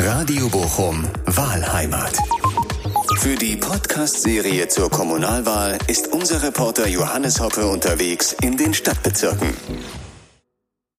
Radio Bochum Wahlheimat. Für die Podcast-Serie zur Kommunalwahl ist unser Reporter Johannes Hoppe unterwegs in den Stadtbezirken.